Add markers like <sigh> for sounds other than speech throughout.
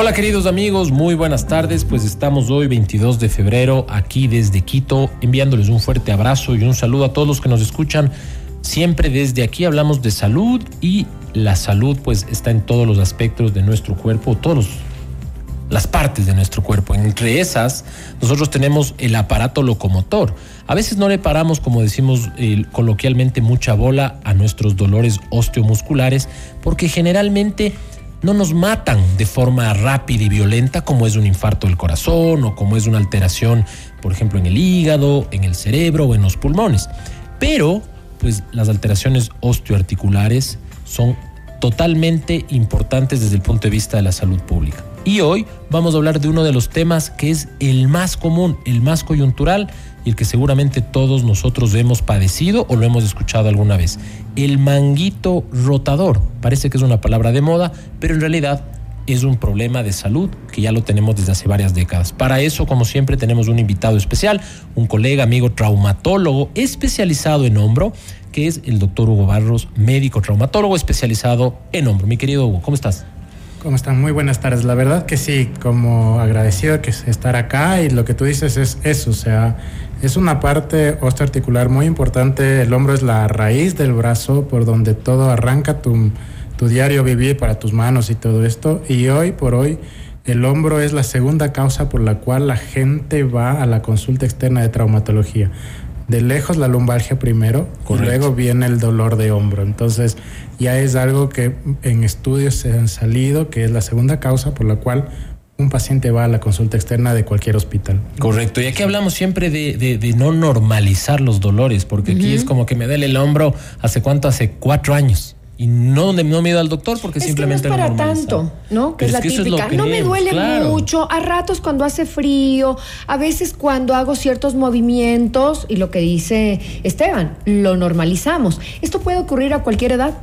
Hola queridos amigos, muy buenas tardes. Pues estamos hoy 22 de febrero aquí desde Quito enviándoles un fuerte abrazo y un saludo a todos los que nos escuchan. Siempre desde aquí hablamos de salud y la salud pues está en todos los aspectos de nuestro cuerpo, todos las partes de nuestro cuerpo. Entre esas, nosotros tenemos el aparato locomotor. A veces no le paramos, como decimos coloquialmente, mucha bola a nuestros dolores osteomusculares, porque generalmente no nos matan de forma rápida y violenta como es un infarto del corazón o como es una alteración, por ejemplo, en el hígado, en el cerebro o en los pulmones. Pero, pues las alteraciones osteoarticulares son totalmente importantes desde el punto de vista de la salud pública. Y hoy vamos a hablar de uno de los temas que es el más común, el más coyuntural y el que seguramente todos nosotros hemos padecido o lo hemos escuchado alguna vez. El manguito rotador. Parece que es una palabra de moda, pero en realidad es un problema de salud que ya lo tenemos desde hace varias décadas. Para eso, como siempre, tenemos un invitado especial, un colega, amigo traumatólogo especializado en hombro, que es el doctor Hugo Barros, médico traumatólogo especializado en hombro. Mi querido Hugo, ¿cómo estás? ¿Cómo están? Muy buenas tardes. La verdad que sí, como agradecido que estar acá y lo que tú dices es eso, o sea, es una parte osteoarticular muy importante. El hombro es la raíz del brazo por donde todo arranca tu, tu diario vivir para tus manos y todo esto. Y hoy por hoy el hombro es la segunda causa por la cual la gente va a la consulta externa de traumatología de lejos la lumbalgia primero y luego viene el dolor de hombro. Entonces ya es algo que en estudios se han salido, que es la segunda causa por la cual un paciente va a la consulta externa de cualquier hospital. Correcto. Y aquí hablamos siempre de, no normalizar los dolores, porque aquí es como que me duele el hombro hace cuánto, hace cuatro años y no, no me he ido al doctor porque simplemente no es para tanto, ¿no? Que es la típica. no me duele mucho, a ratos cuando hace frío, a veces cuando hago ciertos movimientos y lo que dice Esteban, lo normalizamos. ¿Esto puede ocurrir a cualquier edad?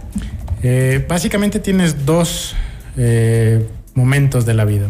Eh, básicamente tienes dos eh, momentos de la vida.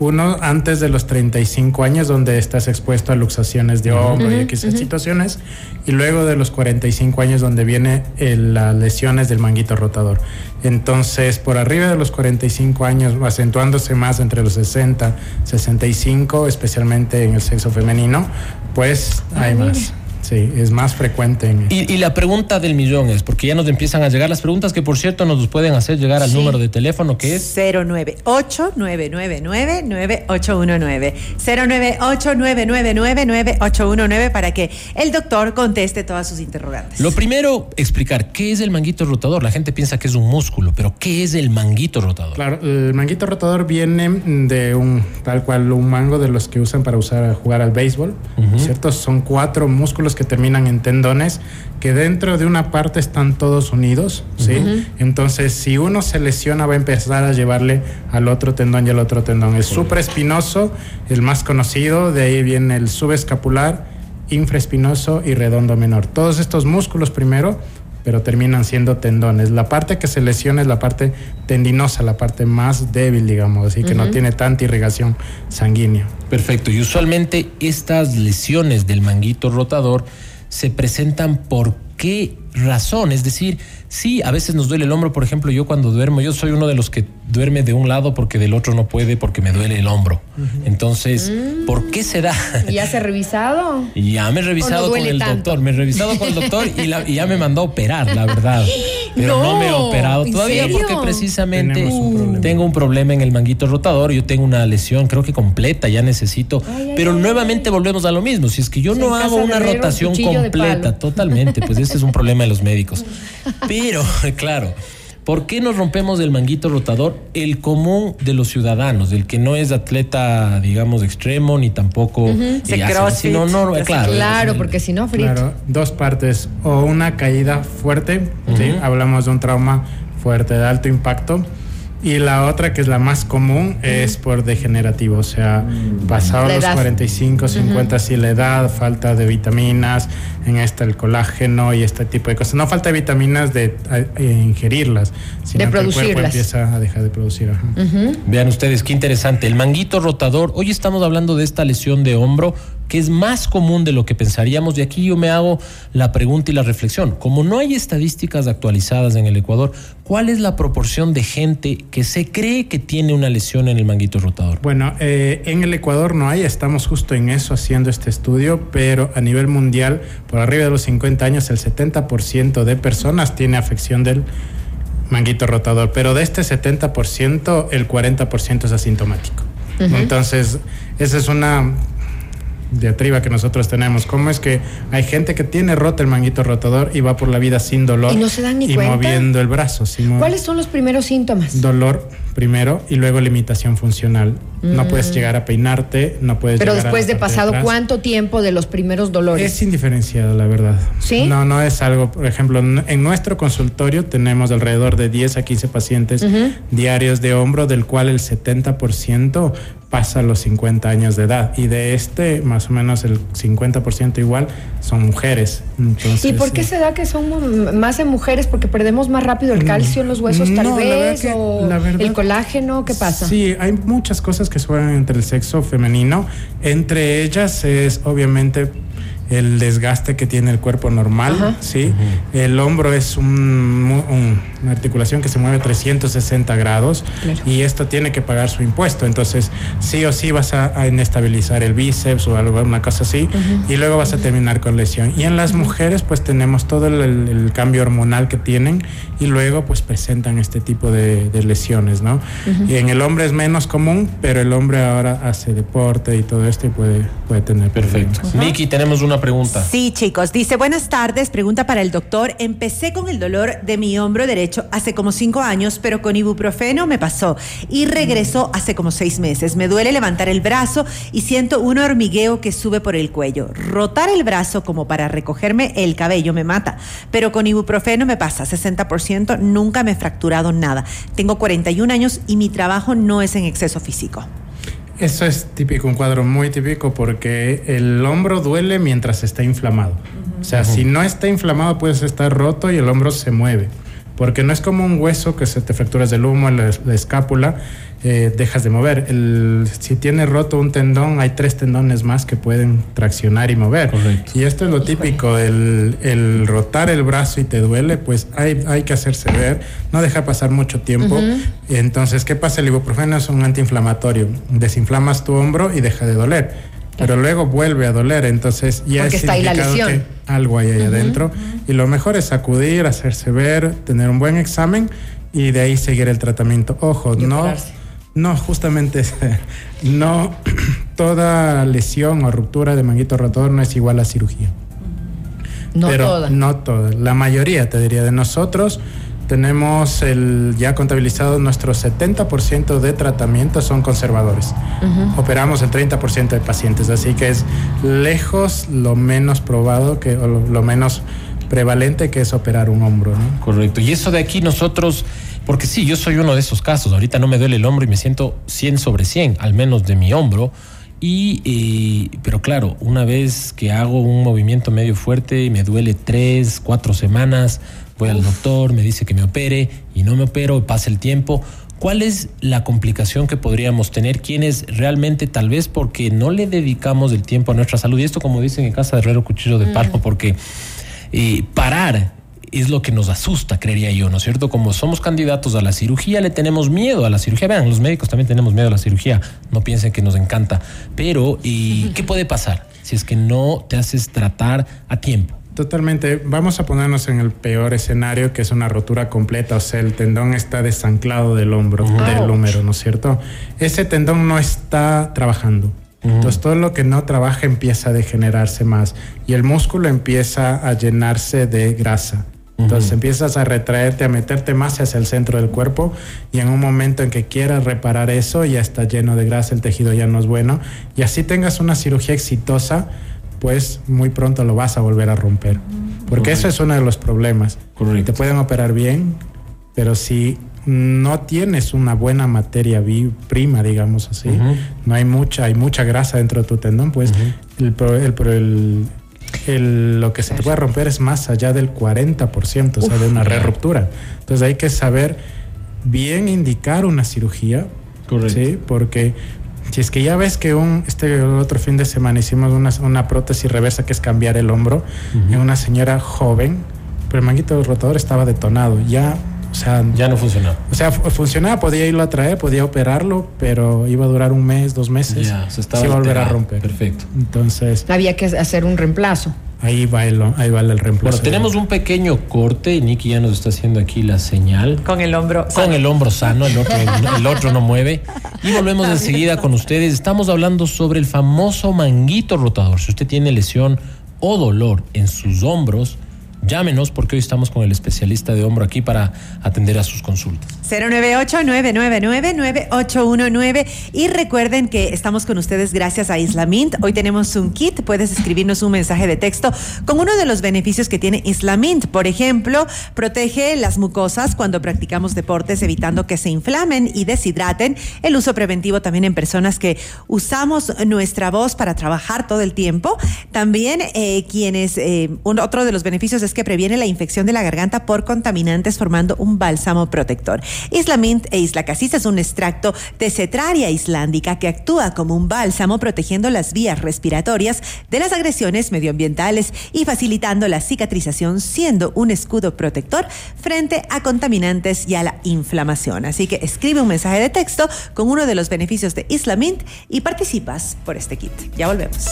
Uno antes de los 35 años, donde estás expuesto a luxaciones de hombro y X situaciones. Y luego de los 45 años, donde viene las lesiones del manguito rotador. Entonces, por arriba de los 45 años, acentuándose más entre los 60, 65, especialmente en el sexo femenino, pues hay más. Sí, es más frecuente. y, la pregunta del millón es, porque ya nos empiezan a llegar las preguntas que por cierto nos pueden hacer llegar al número de teléfono que es 098-999-9819. 098-999-9819 para que el doctor conteste todas sus interrogantes. Lo primero, explicar qué es el manguito rotador. La gente piensa que es un músculo, pero ¿qué es el manguito rotador? Claro, el manguito rotador viene de un tal cual un mango de los que usan para usar jugar al béisbol, ¿cierto? Son cuatro músculos que terminan en tendones, que dentro de una parte están todos unidos, ¿sí? Entonces, si uno se lesiona, va a empezar a llevarle al otro tendón y al otro tendón. El supraespinoso, el más conocido, de ahí viene el subescapular, infraespinoso y redondo menor. Todos estos músculos primero pero terminan siendo tendones. La parte que se lesiona es la parte tendinosa, la parte más débil, digamos, así que no tiene tanta irrigación sanguínea. Perfecto. Y usualmente estas lesiones del manguito rotador se presentan por qué razón. Es decir, sí, a veces nos duele el hombro. Por ejemplo, yo cuando duermo, yo soy uno de los que duerme de un lado porque del otro no puede porque me duele el hombro. Entonces, mm. ¿por qué se da? ¿Ya se ha revisado? Ya me he revisado con el doctor. Me he revisado con el doctor y, ya me mandó a operar, la verdad. <laughs> Pero no, me he operado todavía porque precisamente tengo un problema en el manguito rotador. Yo tengo una lesión, creo que completa, ya necesito. pero nuevamente volvemos a lo mismo. Si es que yo no hago una rotación completa, totalmente, pues ese es un problema de los médicos. <laughs> Pero, <laughs> claro. ¿Por qué nos rompemos el manguito rotador? El común de los ciudadanos, el que no es atleta, digamos, extremo, ni tampoco... Uh no, claro, claro porque si no, frito. Claro, dos partes. O una caída fuerte, hablamos de un trauma fuerte, de alto impacto, y la otra, que es la más común, es por degenerativo, o sea, pasado los 45, 50, si la edad, falta de vitaminas, en esta el colágeno y este tipo de cosas. No falta de vitaminas de ingerirlas, sino de que el cuerpo empieza a dejar de producir. Vean ustedes, qué interesante. El manguito rotador, hoy estamos hablando de esta lesión de hombro que es más común de lo que pensaríamos. De aquí yo me hago la pregunta y la reflexión. Como no hay estadísticas actualizadas en el Ecuador, ¿cuál es la proporción de gente que se cree que tiene una lesión en el manguito rotador? Bueno, eh, en el Ecuador no hay, estamos justo en eso haciendo este estudio, pero a nivel mundial, por arriba de los 50 años, el 70% de personas tiene afección del manguito rotador, pero de este 70%, el 40% es asintomático. Entonces, esa es una diatriba que nosotros tenemos. ¿Cómo es que hay gente que tiene roto el manguito rotador y va por la vida sin dolor? Y no se dan ni y moviendo el brazo. ¿Cuáles son los primeros síntomas? Dolor primero y luego limitación funcional. No puedes mm. llegar a peinarte, no puedes Pero después de pasado cuánto tiempo de los primeros dolores? Es indiferenciado, la verdad. ¿Sí? No, no es algo, por ejemplo, en nuestro consultorio tenemos alrededor de 10 a 15 pacientes diarios de hombro, del cual el 70% pasa los 50 años de edad. Y de este, más o menos el 50% igual, son mujeres. ¿Y por qué se da que son más en mujeres? ¿Porque perdemos más rápido el calcio en los huesos tal vez? ¿O el colágeno? ¿Qué pasa? Sí, hay muchas cosas que suenan entre el sexo femenino. Entre ellas es obviamente el desgaste que tiene el cuerpo normal, ¿sí? El hombro es una articulación que se mueve 360 grados y esto tiene que pagar su impuesto. Entonces, sí o sí vas a, inestabilizar el bíceps o alguna cosa así y luego vas a terminar con lesión. Y en las mujeres, pues tenemos todo el, cambio hormonal que tienen y luego pues presentan este tipo de, lesiones, ¿no? Y en el hombre es menos común, pero el hombre ahora hace deporte y todo esto y puede, puede tener Perfecto. Miki, tenemos una pregunta. Sí, chicos. Dice, buenas tardes. Pregunta para el doctor. Empecé con el dolor de mi hombro derecho hace como cinco años, pero con ibuprofeno me pasó y regresó hace como seis meses. Me duele levantar el brazo y siento un hormigueo que sube por el cuello. Rotar el brazo como para recogerme el cabello me mata, pero con ibuprofeno me pasa 60%. Nunca me he fracturado nada. Tengo 41 años y mi trabajo no es en exceso físico. Eso es típico, un cuadro muy típico porque el hombro duele mientras está inflamado. O sea, si no está inflamado puedes estar roto y el hombro se mueve. Porque no es como un hueso que se te fracturas del humo, la, la escápula eh, dejas de mover. El, si tienes roto un tendón, hay tres tendones más que pueden traccionar y mover. Y esto es lo típico, el, el, rotar el brazo y te duele, pues hay, hay que hacerse ver, no deja pasar mucho tiempo. Entonces, ¿qué pasa? El ibuprofeno es un antiinflamatorio. Desinflamas tu hombro y deja de doler. Pero luego vuelve a doler, entonces ya es está ahí la que algo hay ahí adentro. Y lo mejor es acudir, hacerse ver, tener un buen examen y de ahí seguir el tratamiento. Ojo, no no, justamente <laughs> no <clears throat> toda lesión o ruptura de manguito rotor no es igual a cirugía. No Pero toda. No toda. La mayoría, te diría, de nosotros tenemos el ya contabilizado nuestro 70% de tratamientos son conservadores. Operamos el 30% de pacientes, así que es lejos lo menos probado que o lo, menos prevalente que es operar un hombro, Correcto. Y eso de aquí nosotros porque sí, yo soy uno de esos casos. Ahorita no me duele el hombro y me siento 100 sobre 100, al menos de mi hombro. Y, pero claro, una vez que hago un movimiento medio fuerte y me duele tres, cuatro semanas, voy al doctor, me dice que me opere y no me opero, pasa el tiempo. ¿Cuál es la complicación que podríamos tener quienes realmente tal vez porque no le dedicamos el tiempo a nuestra salud? Y esto como dicen en casa de Herrero Cuchillo de Palo, mm. porque eh, parar es lo que nos asusta, creería yo, ¿no es cierto? Como somos candidatos a la cirugía, le tenemos miedo a la cirugía. Vean, los médicos también tenemos miedo a la cirugía, no piensen que nos encanta. Pero, ¿y <laughs> qué puede pasar si es que no te haces tratar a tiempo? Totalmente. Vamos a ponernos en el peor escenario, que es una rotura completa, o sea, el tendón está desanclado del hombro, del húmero, ¿no es cierto? Ese tendón no está trabajando. Entonces todo lo que no trabaja empieza a degenerarse más y el músculo empieza a llenarse de grasa. Entonces empiezas a retraerte, a meterte más hacia el centro del cuerpo y en un momento en que quieras reparar eso ya está lleno de grasa, el tejido ya no es bueno. Y así tengas una cirugía exitosa, pues muy pronto lo vas a volver a romper. Porque eso es uno de los problemas. Te pueden operar bien, pero si no tienes una buena materia prima, digamos así, no hay mucha, hay mucha grasa dentro de tu tendón, pues el, el, lo que se te puede romper es más allá del 40%, o sea, de una re ruptura. Entonces hay que saber bien indicar una cirugía, ¿sí? porque Si es que ya ves que un este otro fin de semana hicimos una, una prótesis reversa que es cambiar el hombro en una señora joven, pero el manguito rotador estaba detonado. Ya o sea, ya no funcionaba. O sea, funcionaba, podía irlo a traer, podía operarlo, pero iba a durar un mes, dos meses. Ya, se estaba. a volver a romper. Perfecto. Entonces. Había que hacer un reemplazo. Ahí va el, ahí va el reemplazo. Bueno, tenemos un pequeño corte. Nicky ya nos está haciendo aquí la señal. Con el hombro Con el hombro sano, el otro, el otro no mueve. Y volvemos enseguida con ustedes. Estamos hablando sobre el famoso manguito rotador. Si usted tiene lesión o dolor en sus hombros, Llámenos porque hoy estamos con el especialista de hombro aquí para atender a sus consultas. 098-999-9819 y recuerden que estamos con ustedes gracias a Islamint. Hoy tenemos un kit, puedes escribirnos un mensaje de texto con uno de los beneficios que tiene Islamint. Por ejemplo, protege las mucosas cuando practicamos deportes evitando que se inflamen y deshidraten. El uso preventivo también en personas que usamos nuestra voz para trabajar todo el tiempo. También eh, quienes, eh, otro de los beneficios es que previene la infección de la garganta por contaminantes formando un bálsamo protector. Islamint e Isla Cassis es un extracto de cetraria islandica que actúa como un bálsamo protegiendo las vías respiratorias de las agresiones medioambientales y facilitando la cicatrización siendo un escudo protector frente a contaminantes y a la inflamación. Así que escribe un mensaje de texto con uno de los beneficios de Islamint y participas por este kit. Ya volvemos.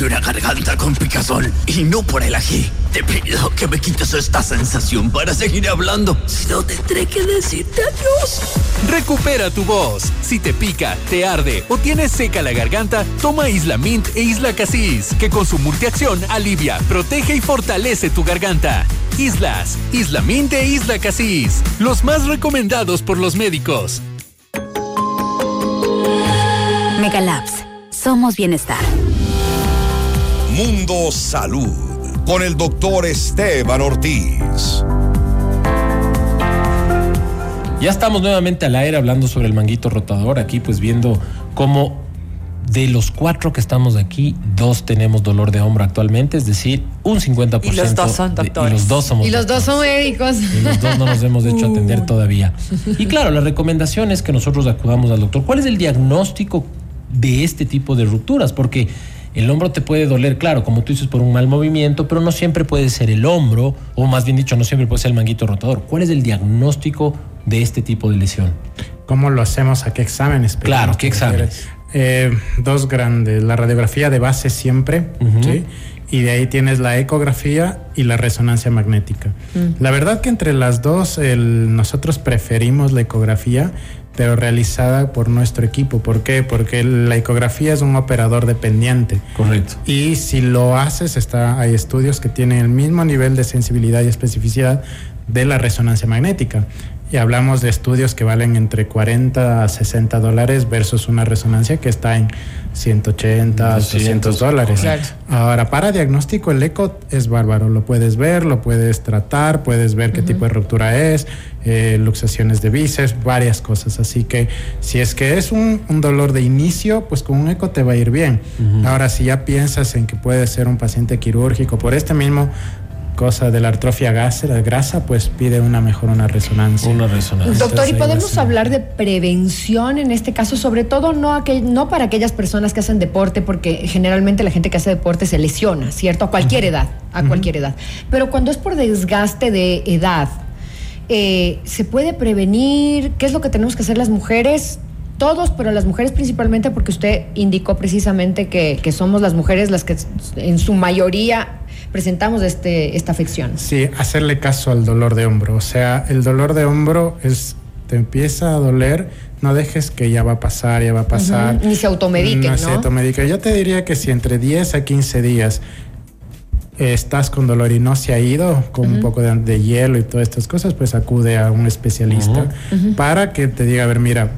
Soy una garganta con picazón y no por el ají. Te pido que me quites esta sensación para seguir hablando. Si no, tendré que decirte adiós. Recupera tu voz. Si te pica, te arde o tienes seca la garganta, toma Isla Mint e Isla Casis, que con su multiacción alivia, protege y fortalece tu garganta. Islas, Isla Mint e Isla Casis, los más recomendados por los médicos. Megalabs, somos bienestar. Mundo Salud con el doctor Esteban Ortiz. Ya estamos nuevamente al aire hablando sobre el manguito rotador, aquí pues viendo cómo de los cuatro que estamos aquí, dos tenemos dolor de hombro actualmente, es decir, un 50%. Y los dos son doctores. y los dos somos Y los dos son médicos. Y los dos no nos hemos hecho atender <laughs> todavía. Y claro, la recomendación es que nosotros acudamos al doctor. ¿Cuál es el diagnóstico de este tipo de rupturas? Porque el hombro te puede doler, claro, como tú dices, por un mal movimiento, pero no siempre puede ser el hombro, o más bien dicho, no siempre puede ser el manguito rotador. ¿Cuál es el diagnóstico de este tipo de lesión? ¿Cómo lo hacemos? ¿A qué exámenes? Claro, ¿qué exámenes? Eh, dos grandes, la radiografía de base siempre, ¿sí? y de ahí tienes la ecografía y la resonancia magnética. Mm. La verdad que entre las dos nosotros preferimos la ecografía pero realizada por nuestro equipo. ¿Por qué? Porque la ecografía es un operador dependiente. Correcto. Y si lo haces, está, hay estudios que tienen el mismo nivel de sensibilidad y especificidad de la resonancia magnética. Y hablamos de estudios que valen entre 40 a 60 dólares versus una resonancia que está en 180, 200 dólares. Ahora, para diagnóstico, el eco es bárbaro. Lo puedes ver, lo puedes tratar, puedes ver qué tipo de ruptura es, eh, luxaciones de bíceps, varias cosas. Así que si es que es un, dolor de inicio, pues con un eco te va a ir bien. Ahora, si ya piensas en que puede ser un paciente quirúrgico por este mismo cosa de la artrofia la grasa, pues pide una mejor una resonancia. Una resonancia. Doctor, ¿y podemos hablar de prevención en este caso? Sobre todo no, no para aquellas personas que hacen deporte, porque generalmente la gente que hace deporte se lesiona, ¿cierto? A cualquier edad, a cualquier edad. Pero cuando es por desgaste de edad, eh, ¿se puede prevenir? ¿Qué es lo que tenemos que hacer las mujeres? Todos, pero las mujeres principalmente, porque usted indicó precisamente que, que, somos las mujeres las que en su mayoría presentamos este, esta afección. Sí, hacerle caso al dolor de hombro. O sea, el dolor de hombro es, te empieza a doler, no dejes que ya va a pasar, ya va a pasar. Ni se automedique, ¿no? No se automedique. Yo te diría que si entre 10 a 15 días estás con dolor y no se ha ido, con un poco de, hielo y todas estas cosas, pues acude a un especialista para que te diga, a ver, mira,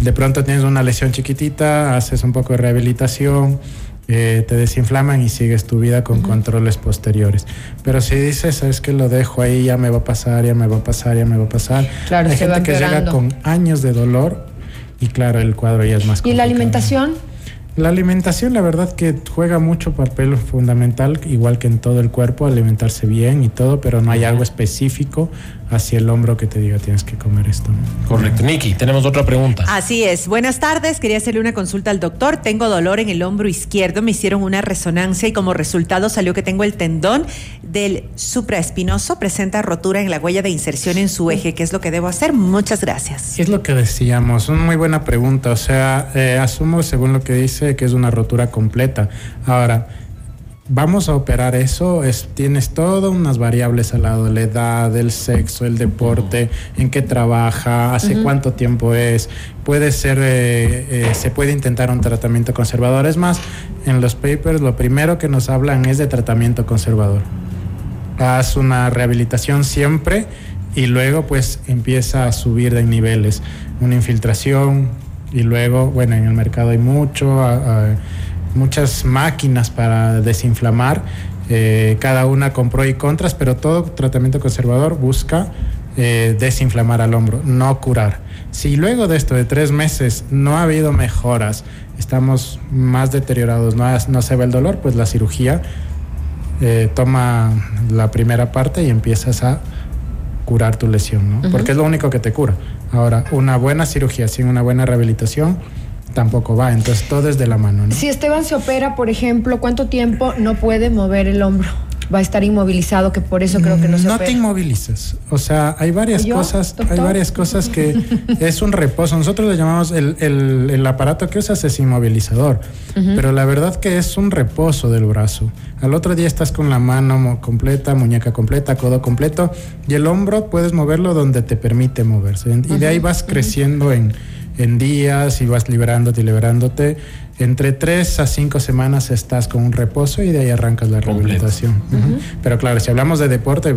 de pronto tienes una lesión chiquitita, haces un poco de rehabilitación, eh, te desinflaman y sigues tu vida con controles posteriores. Pero si dices, sabes que lo dejo ahí, ya me va a pasar, ya me va a pasar, ya me va a pasar. Claro, Hay gente que llega con años de dolor y claro, el cuadro ya es más complicado. ¿Y la alimentación? La alimentación, la verdad que juega mucho papel fundamental, igual que en todo el cuerpo, alimentarse bien y todo, pero no hay algo específico hacia el hombro que te diga tienes que comer esto. Correcto. Niki, tenemos otra pregunta. Así es. Buenas tardes. Quería hacerle una consulta al doctor. Tengo dolor en el hombro izquierdo. Me hicieron una resonancia y como resultado salió que tengo el tendón del supraespinoso. Presenta rotura en la huella de inserción en su eje. ¿Qué es lo que debo hacer? Muchas gracias. Es lo que decíamos. Una muy buena pregunta. O sea, eh, asumo según lo que dice que es una rotura completa. Ahora, vamos a operar eso, es, tienes todas unas variables al lado, la edad, el sexo, el deporte, en qué trabaja, hace cuánto tiempo es, puede ser, eh, eh, se puede intentar un tratamiento conservador. Es más, en los papers lo primero que nos hablan es de tratamiento conservador. Haz una rehabilitación siempre y luego pues empieza a subir de niveles, una infiltración y luego, bueno, en el mercado hay mucho muchas máquinas para desinflamar, eh, cada una con pros y contras, pero todo tratamiento conservador busca eh, desinflamar al hombro, no curar. Si luego de esto de tres meses no ha habido mejoras, estamos más deteriorados, no, no se ve el dolor, pues la cirugía eh, toma la primera parte y empiezas a curar tu lesión, ¿no? Porque es lo único que te cura. Ahora, una buena cirugía sin una buena rehabilitación tampoco va. Entonces todo es de la mano. ¿no? Si Esteban se opera, por ejemplo, ¿cuánto tiempo no puede mover el hombro? Va a estar inmovilizado, que por eso creo que no se No te inmovilizas. O sea, hay varias cosas, hay varias cosas que <laughs> es un reposo. Nosotros le llamamos el, el, aparato que usas es inmovilizador, pero la verdad que es un reposo del brazo. Al otro día estás con la mano completa, muñeca completa, codo completo, y el hombro puedes moverlo donde te permite moverse. Y de ahí vas creciendo en en días y vas liberándote y liberándote. Entre tres a cinco semanas estás con un reposo y de ahí arrancas la rehabilitación. Pero claro, si hablamos de deporte,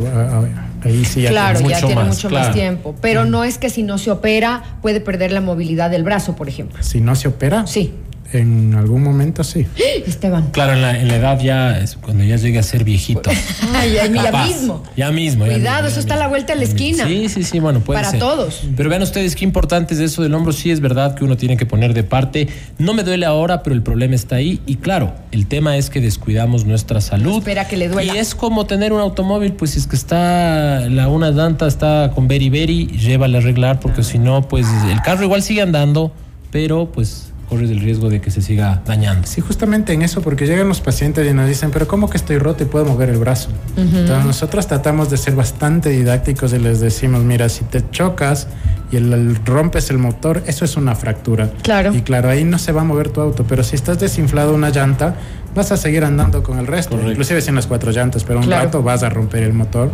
ahí sí ya claro, ya tiene mucho más tiempo. Pero no es que si no se opera puede perder la movilidad del brazo, por ejemplo. Si no se opera. Sí. En algún momento sí. <gasps> Esteban. Claro, en la, en la edad ya, es cuando ya llegue a ser viejito. <laughs> Ay, ya, mismo. Ya mismo. Cuidado, eso está a la vuelta de la esquina. Sí, sí, sí, bueno, puede Para todos. Pero vean ustedes qué importante es eso del hombro. Sí, es verdad que uno tiene que poner de parte. No me duele ahora, pero el problema está ahí. Y claro, el tema es que descuidamos nuestra salud. Espera que le duela. Y es como tener un automóvil, pues si es que está, la una llanta está con beri beri, llévala a arreglar, porque si no, pues el carro igual sigue andando, pero pues corres el riesgo de que se siga dañando. Sí, justamente en eso, porque llegan los pacientes y nos dicen, pero ¿cómo que estoy roto y puedo mover el brazo? Entonces nosotros tratamos de ser bastante didácticos y les decimos, mira, si te chocas y el, rompes el motor, eso es una fractura. Claro. Y claro, ahí no se va a mover tu auto, pero si estás desinflado una llanta, vas a seguir andando con el resto, inclusive sin las cuatro llantas, pero un rato vas a romper el motor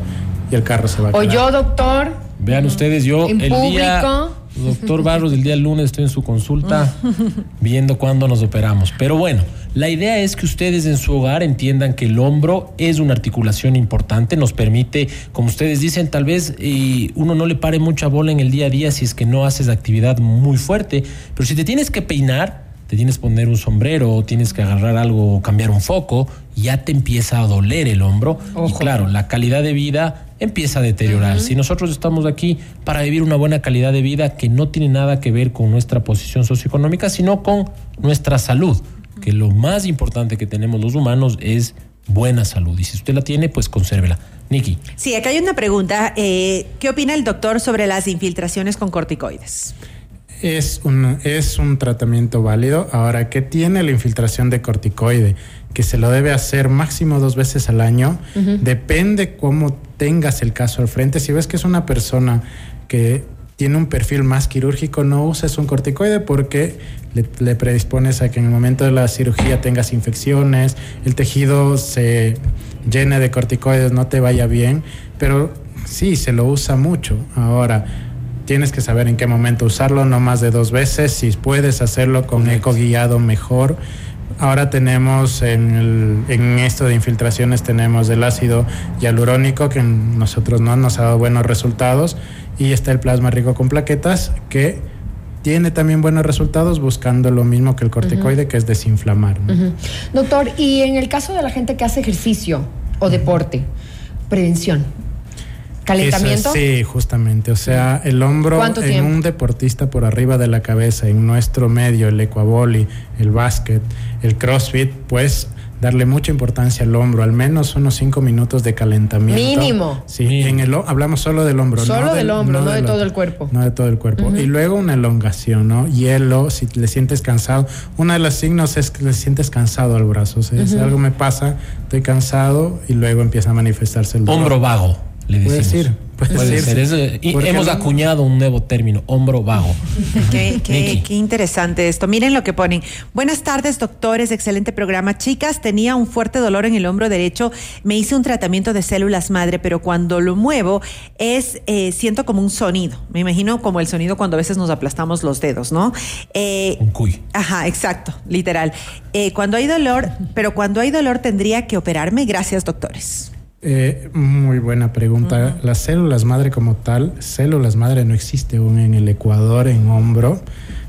y el carro se va a O yo, doctor. Vean ustedes, yo el día Doctor Barros, el día lunes estoy en su consulta <laughs> viendo cuándo nos operamos. Pero bueno, la idea es que ustedes en su hogar entiendan que el hombro es una articulación importante, nos permite, como ustedes dicen, tal vez eh, uno no le pare mucha bola en el día a día si es que no haces actividad muy fuerte, pero si te tienes que peinar, te tienes que poner un sombrero o tienes que agarrar algo o cambiar un foco, ya te empieza a doler el hombro. Y claro, la calidad de vida empieza a deteriorar. Si nosotros estamos aquí para vivir una buena calidad de vida que no tiene nada que ver con nuestra posición socioeconómica, sino con nuestra salud, que lo más importante que tenemos los humanos es buena salud. Y si usted la tiene, pues consérvela. Niki. Sí, acá hay una pregunta. Eh, ¿Qué opina el doctor sobre las infiltraciones con corticoides? Es un, es un tratamiento válido. Ahora, ¿qué tiene la infiltración de corticoide? Que se lo debe hacer máximo dos veces al año. Depende cómo tengas el caso al frente. Si ves que es una persona que tiene un perfil más quirúrgico, no uses un corticoide porque le, predispones a que en el momento de la cirugía tengas infecciones, el tejido se llene de corticoides, no te vaya bien. Pero sí, se lo usa mucho. Ahora, tienes que saber en qué momento usarlo, no más de dos veces. Si puedes hacerlo con eco guiado, mejor. Ahora tenemos en, esto de infiltraciones tenemos el ácido hialurónico que nosotros no nos ha dado buenos resultados y está el plasma rico con plaquetas que tiene también buenos resultados buscando lo mismo que el corticoide que es desinflamar. Doctor, y en el caso de la gente que hace ejercicio o deporte, prevención, ¿Calentamiento? sí, justamente. O sea, el hombro en un deportista por arriba de la cabeza, en nuestro medio, el ecuaboli, el básquet, el crossfit, pues darle mucha importancia al hombro, al menos unos cinco minutos de calentamiento. Mínimo. Sí, en el hablamos solo del hombro. Solo del, hombro, no, de, todo el cuerpo. No de todo el cuerpo. Y luego una elongación, ¿no? Hielo, si le sientes cansado. Uno de los signos es que le sientes cansado al brazo. O sea, si algo me pasa, estoy cansado y luego empieza a manifestarse el dolor. Hombro vago, le decimos. Puede decir. Puede, ser. hemos acuñado un nuevo término, hombro bajo. <laughs> Qué, interesante esto. Miren lo que ponen. Buenas tardes, doctores. Excelente programa. Chicas, tenía un fuerte dolor en el hombro derecho. Me hice un tratamiento de células madre, pero cuando lo muevo es eh, siento como un sonido. Me imagino como el sonido cuando a veces nos aplastamos los dedos, ¿no? Eh, un cuy. Ajá, exacto, literal. Eh, cuando hay dolor, pero cuando hay dolor tendría que operarme. Gracias, doctores. Eh, muy buena pregunta. Las células madre como tal, células madre no existe aún en el Ecuador, en hombro.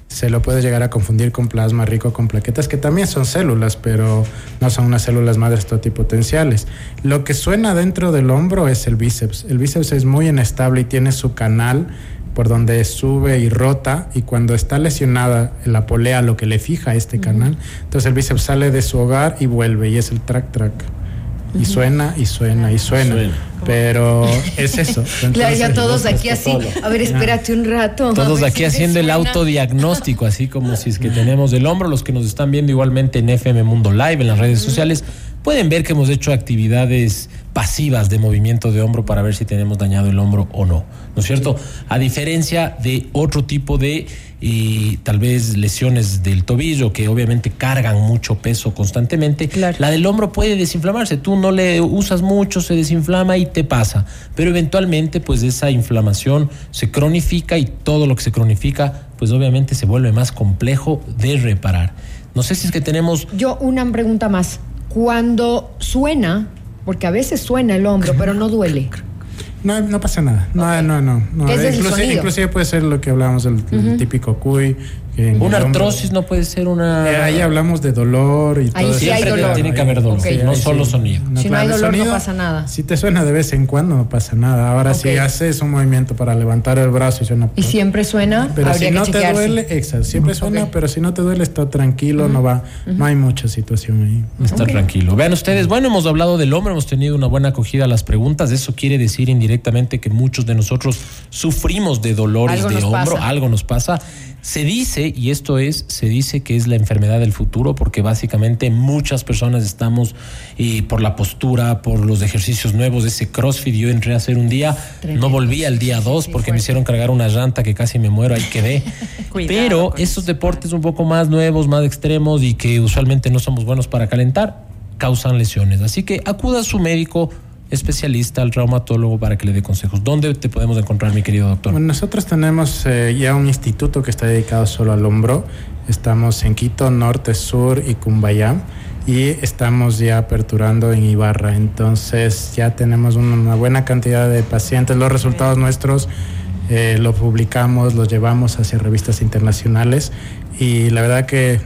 Se lo puede llegar a confundir con plasma rico con plaquetas, que también son células, pero no son unas células madres totipotenciales. Lo que suena dentro del hombro es el bíceps. El bíceps es muy inestable y tiene su canal por donde sube y rota y cuando está lesionada la polea, lo que le fija este canal, entonces el bíceps sale de su hogar y vuelve y es el track track y suena y suena y suena. Pero es eso. <laughs> claro, ya todos aquí así. A ver, espérate un rato. Todos aquí haciendo el autodiagnóstico, así como si es que tenemos el hombro. Los que nos están viendo igualmente en FM Mundo Live, en las redes sociales, pueden ver que hemos hecho actividades pasivas de movimiento de hombro para ver si tenemos dañado el hombro o no. ¿No es cierto? A diferencia de otro tipo de y tal vez lesiones del tobillo que obviamente cargan mucho peso constantemente, la del hombro puede desinflamarse. Tú no le usas mucho, se desinflama y te pasa. Pero eventualmente pues esa inflamación se cronifica y todo lo que se cronifica pues obviamente se vuelve más complejo de reparar. No sé si es que tenemos... Yo una pregunta más. Cuando suena, porque a veces suena el hombro, pero no duele. No, no pasa nada. No, no, no. no. Inclusive, inclusive, puede ser lo que hablábamos del típico cuy, una artrosis no puede ser una. Eh, ahí hablamos de dolor y ahí todo sí hay dolor. Tiene que haber dolor, no solo sonido. si no hay dolor, no pasa nada. Si te suena de vez en cuando, no pasa nada. Ahora, si haces un movimiento para levantar el brazo y suena. ¿Y siempre suena? Pero si no te duele, exacto. Siempre suena, pero si no te duele, está tranquilo, no va. No hay mucha situación ahí. Está tranquilo. Vean ustedes, bueno, hemos hablado del hombro, hemos tenido una buena acogida a las preguntas. Eso quiere decir indirectamente que muchos de nosotros sufrimos de dolores de hombro, algo nos pasa. Se dice, y esto es, se dice que es la enfermedad del futuro porque básicamente muchas personas estamos y por la postura, por los ejercicios nuevos, ese CrossFit, yo entré a hacer un día, no volví al día dos porque me hicieron cargar una llanta que casi me muero, ahí quedé. <laughs> Pero esos deportes un poco más nuevos, más extremos y que usualmente no somos buenos para calentar, causan lesiones. Así que acuda a su médico especialista, al traumatólogo, para que le dé consejos. ¿Dónde te podemos encontrar, mi querido doctor? Bueno, nosotros tenemos eh, ya un instituto que está dedicado solo al hombro. Estamos en Quito, Norte, Sur y Cumbayá. Y estamos ya aperturando en Ibarra. Entonces ya tenemos una buena cantidad de pacientes. Los resultados nuestros eh, los publicamos, los llevamos hacia revistas internacionales. Y la verdad que...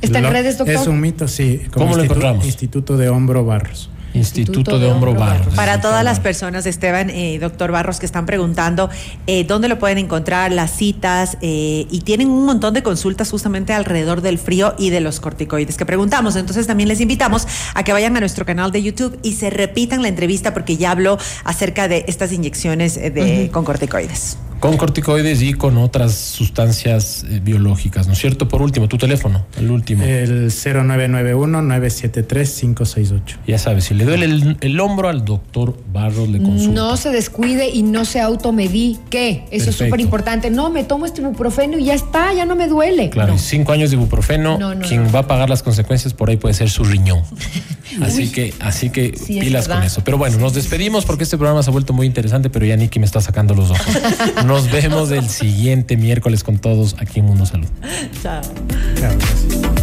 ¿Está en redes, doctor? Es un mito, sí. ¿Cómo lo encontramos? Instituto de Hombro Barros. Instituto, de, Hombro Barros. Para todas las personas, Esteban y eh, doctor Barros, que están preguntando eh, dónde lo pueden encontrar, las citas, eh, y tienen un montón de consultas justamente alrededor del frío y de los corticoides que preguntamos. Entonces también les invitamos a que vayan a nuestro canal de YouTube y se repitan la entrevista porque ya habló acerca de estas inyecciones de, con corticoides. Con corticoides y con otras sustancias biológicas, ¿no es cierto? Por último, tu teléfono, el último. El 0991-973-568. Ya sabes, si le duele el, hombro al doctor Barros, le consulta. No se descuide y no se automedique. Eso es súper importante. No, me tomo este ibuprofeno y ya está, ya no me duele. Claro, cinco años de ibuprofeno, quien va a pagar las consecuencias por ahí puede ser su riñón. <laughs> así que, así que pilas con eso. Pero bueno, nos despedimos porque este programa se ha vuelto muy interesante, pero ya Nicky me está sacando los ojos. <laughs> Nos vemos el siguiente miércoles con todos aquí en Mundo Salud. Chao. Chao.